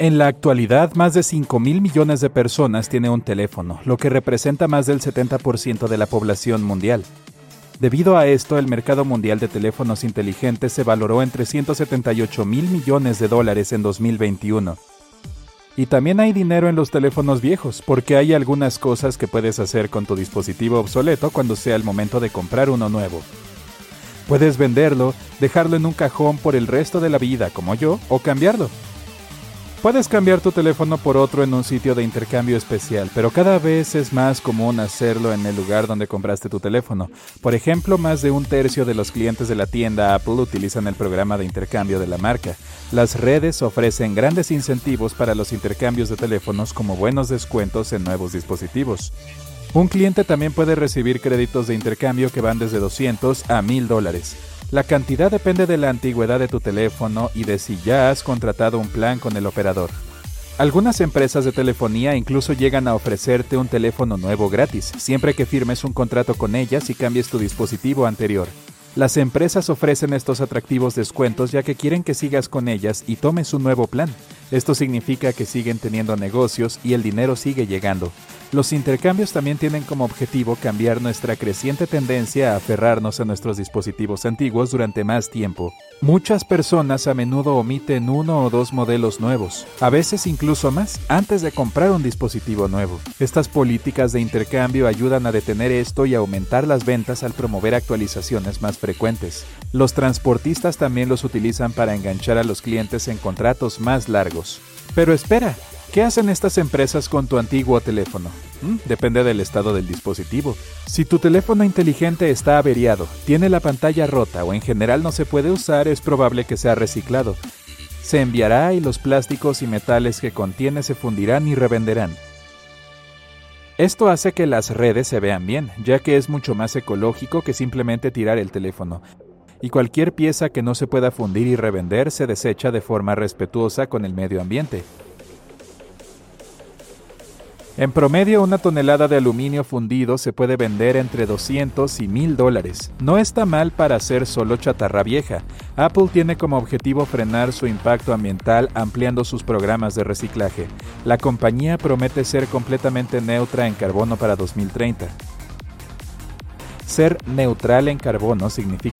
En la actualidad, más de 5 mil millones de personas tienen un teléfono, lo que representa más del 70% de la población mundial. Debido a esto, el mercado mundial de teléfonos inteligentes se valoró en 378 mil millones de dólares en 2021. Y también hay dinero en los teléfonos viejos, porque hay algunas cosas que puedes hacer con tu dispositivo obsoleto cuando sea el momento de comprar uno nuevo. Puedes venderlo, dejarlo en un cajón por el resto de la vida, como yo, o cambiarlo. Puedes cambiar tu teléfono por otro en un sitio de intercambio especial, pero cada vez es más común hacerlo en el lugar donde compraste tu teléfono. Por ejemplo, más de un tercio de los clientes de la tienda Apple utilizan el programa de intercambio de la marca. Las redes ofrecen grandes incentivos para los intercambios de teléfonos como buenos descuentos en nuevos dispositivos. Un cliente también puede recibir créditos de intercambio que van desde 200 a 1000 dólares. La cantidad depende de la antigüedad de tu teléfono y de si ya has contratado un plan con el operador. Algunas empresas de telefonía incluso llegan a ofrecerte un teléfono nuevo gratis, siempre que firmes un contrato con ellas y cambies tu dispositivo anterior. Las empresas ofrecen estos atractivos descuentos ya que quieren que sigas con ellas y tomes un nuevo plan. Esto significa que siguen teniendo negocios y el dinero sigue llegando. Los intercambios también tienen como objetivo cambiar nuestra creciente tendencia a aferrarnos a nuestros dispositivos antiguos durante más tiempo. Muchas personas a menudo omiten uno o dos modelos nuevos, a veces incluso más, antes de comprar un dispositivo nuevo. Estas políticas de intercambio ayudan a detener esto y aumentar las ventas al promover actualizaciones más frecuentes. Los transportistas también los utilizan para enganchar a los clientes en contratos más largos. Pero espera, ¿Qué hacen estas empresas con tu antiguo teléfono? Mm, depende del estado del dispositivo. Si tu teléfono inteligente está averiado, tiene la pantalla rota o en general no se puede usar, es probable que sea reciclado. Se enviará y los plásticos y metales que contiene se fundirán y revenderán. Esto hace que las redes se vean bien, ya que es mucho más ecológico que simplemente tirar el teléfono. Y cualquier pieza que no se pueda fundir y revender se desecha de forma respetuosa con el medio ambiente. En promedio, una tonelada de aluminio fundido se puede vender entre 200 y 1000 dólares. No está mal para ser solo chatarra vieja. Apple tiene como objetivo frenar su impacto ambiental ampliando sus programas de reciclaje. La compañía promete ser completamente neutra en carbono para 2030. Ser neutral en carbono significa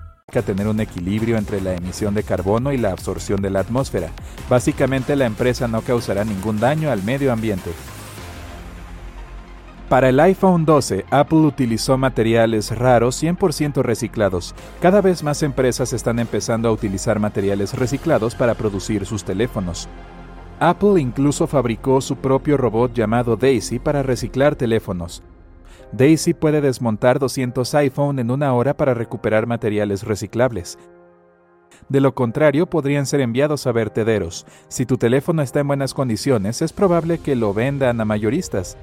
Tener un equilibrio entre la emisión de carbono y la absorción de la atmósfera. Básicamente la empresa no causará ningún daño al medio ambiente. Para el iPhone 12, Apple utilizó materiales raros 100% reciclados. Cada vez más empresas están empezando a utilizar materiales reciclados para producir sus teléfonos. Apple incluso fabricó su propio robot llamado Daisy para reciclar teléfonos. Daisy puede desmontar 200 iPhone en una hora para recuperar materiales reciclables. De lo contrario, podrían ser enviados a vertederos. Si tu teléfono está en buenas condiciones, es probable que lo vendan a mayoristas.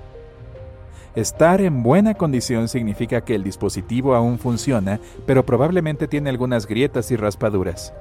Estar en buena condición significa que el dispositivo aún funciona, pero probablemente tiene algunas grietas y raspaduras.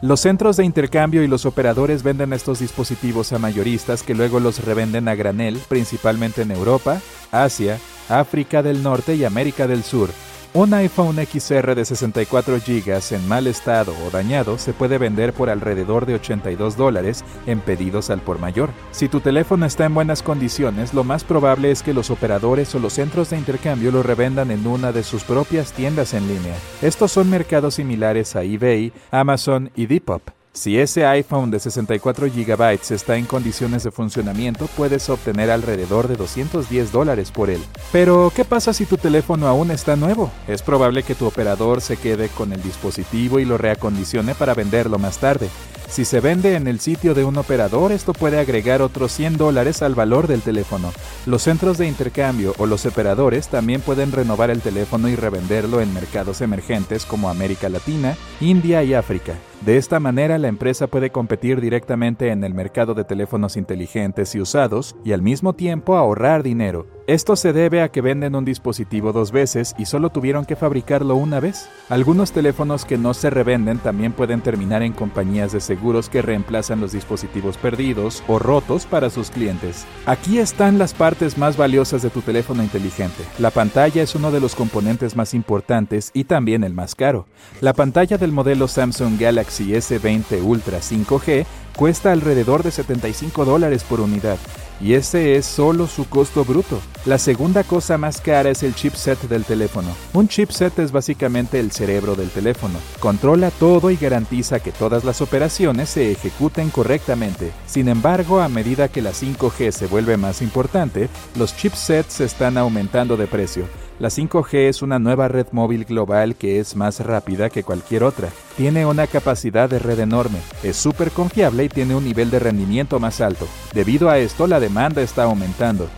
Los centros de intercambio y los operadores venden estos dispositivos a mayoristas que luego los revenden a granel, principalmente en Europa, Asia, África del Norte y América del Sur. Un iPhone XR de 64 GB en mal estado o dañado se puede vender por alrededor de 82 dólares en pedidos al por mayor. Si tu teléfono está en buenas condiciones, lo más probable es que los operadores o los centros de intercambio lo revendan en una de sus propias tiendas en línea. Estos son mercados similares a eBay, Amazon y Depop. Si ese iPhone de 64 GB está en condiciones de funcionamiento, puedes obtener alrededor de 210 dólares por él. Pero, ¿qué pasa si tu teléfono aún está nuevo? Es probable que tu operador se quede con el dispositivo y lo reacondicione para venderlo más tarde. Si se vende en el sitio de un operador, esto puede agregar otros 100 dólares al valor del teléfono. Los centros de intercambio o los operadores también pueden renovar el teléfono y revenderlo en mercados emergentes como América Latina, India y África. De esta manera, la empresa puede competir directamente en el mercado de teléfonos inteligentes y usados y al mismo tiempo ahorrar dinero. Esto se debe a que venden un dispositivo dos veces y solo tuvieron que fabricarlo una vez. Algunos teléfonos que no se revenden también pueden terminar en compañías de seguros que reemplazan los dispositivos perdidos o rotos para sus clientes. Aquí están las partes más valiosas de tu teléfono inteligente. La pantalla es uno de los componentes más importantes y también el más caro. La pantalla del modelo Samsung Galaxy S20 Ultra 5G cuesta alrededor de 75 dólares por unidad y ese es solo su costo bruto. La segunda cosa más cara es el chipset del teléfono. Un chipset es básicamente el cerebro del teléfono. Controla todo y garantiza que todas las operaciones se ejecuten correctamente. Sin embargo, a medida que la 5G se vuelve más importante, los chipsets están aumentando de precio. La 5G es una nueva red móvil global que es más rápida que cualquier otra. Tiene una capacidad de red enorme, es súper confiable y tiene un nivel de rendimiento más alto. Debido a esto, la demanda está aumentando.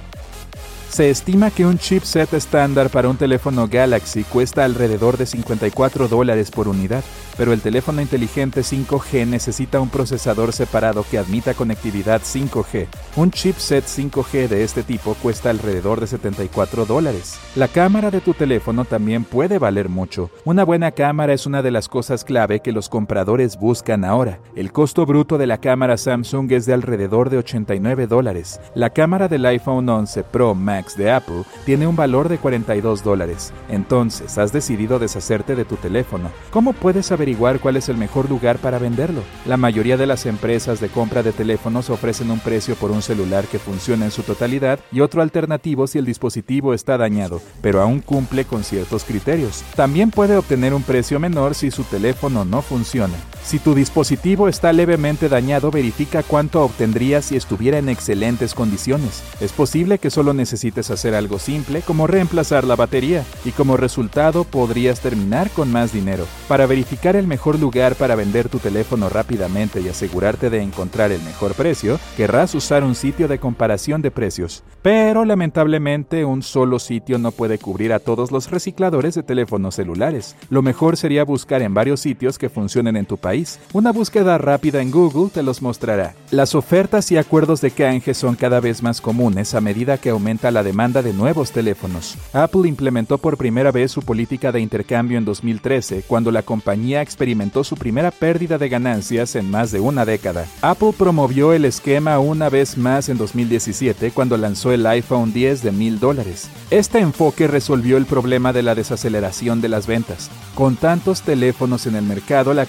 Se estima que un chipset estándar para un teléfono Galaxy cuesta alrededor de 54 dólares por unidad, pero el teléfono inteligente 5G necesita un procesador separado que admita conectividad 5G. Un chipset 5G de este tipo cuesta alrededor de 74 dólares. La cámara de tu teléfono también puede valer mucho. Una buena cámara es una de las cosas clave que los compradores buscan ahora. El costo bruto de la cámara Samsung es de alrededor de 89 dólares. La cámara del iPhone 11 Pro Max de Apple tiene un valor de 42 dólares. Entonces, has decidido deshacerte de tu teléfono. ¿Cómo puedes averiguar cuál es el mejor lugar para venderlo? La mayoría de las empresas de compra de teléfonos ofrecen un precio por un celular que funciona en su totalidad y otro alternativo si el dispositivo está dañado, pero aún cumple con ciertos criterios. También puede obtener un precio menor si su teléfono no funciona. Si tu dispositivo está levemente dañado, verifica cuánto obtendrías si estuviera en excelentes condiciones. Es posible que solo necesites hacer algo simple como reemplazar la batería y como resultado podrías terminar con más dinero. Para verificar el mejor lugar para vender tu teléfono rápidamente y asegurarte de encontrar el mejor precio, querrás usar un sitio de comparación de precios. Pero lamentablemente un solo sitio no puede cubrir a todos los recicladores de teléfonos celulares. Lo mejor sería buscar en varios sitios que funcionen en tu país una búsqueda rápida en Google te los mostrará. Las ofertas y acuerdos de canje son cada vez más comunes a medida que aumenta la demanda de nuevos teléfonos. Apple implementó por primera vez su política de intercambio en 2013, cuando la compañía experimentó su primera pérdida de ganancias en más de una década. Apple promovió el esquema una vez más en 2017 cuando lanzó el iPhone 10 de mil dólares. Este enfoque resolvió el problema de la desaceleración de las ventas. Con tantos teléfonos en el mercado, la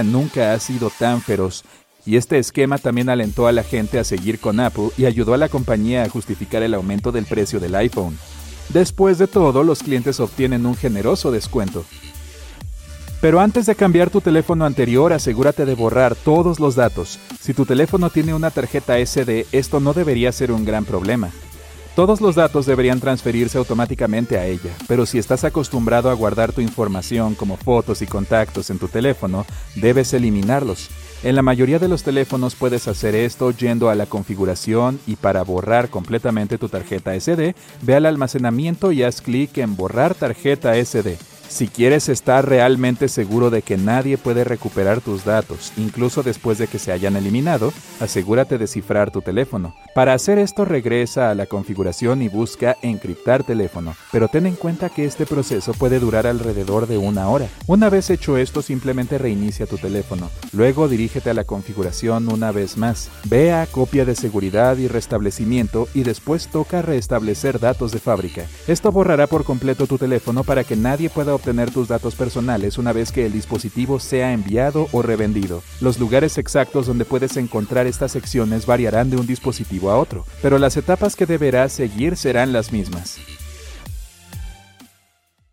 nunca ha sido tan feroz, y este esquema también alentó a la gente a seguir con Apple y ayudó a la compañía a justificar el aumento del precio del iPhone. Después de todo, los clientes obtienen un generoso descuento. Pero antes de cambiar tu teléfono anterior, asegúrate de borrar todos los datos. Si tu teléfono tiene una tarjeta SD, esto no debería ser un gran problema. Todos los datos deberían transferirse automáticamente a ella, pero si estás acostumbrado a guardar tu información como fotos y contactos en tu teléfono, debes eliminarlos. En la mayoría de los teléfonos puedes hacer esto yendo a la configuración y para borrar completamente tu tarjeta SD, ve al almacenamiento y haz clic en Borrar tarjeta SD. Si quieres estar realmente seguro de que nadie puede recuperar tus datos, incluso después de que se hayan eliminado, asegúrate de cifrar tu teléfono. Para hacer esto regresa a la configuración y busca encriptar teléfono, pero ten en cuenta que este proceso puede durar alrededor de una hora. Una vez hecho esto, simplemente reinicia tu teléfono. Luego dirígete a la configuración una vez más. Ve a copia de seguridad y restablecimiento y después toca restablecer datos de fábrica. Esto borrará por completo tu teléfono para que nadie pueda obtener tus datos personales una vez que el dispositivo sea enviado o revendido. Los lugares exactos donde puedes encontrar estas secciones variarán de un dispositivo a otro, pero las etapas que deberás seguir serán las mismas.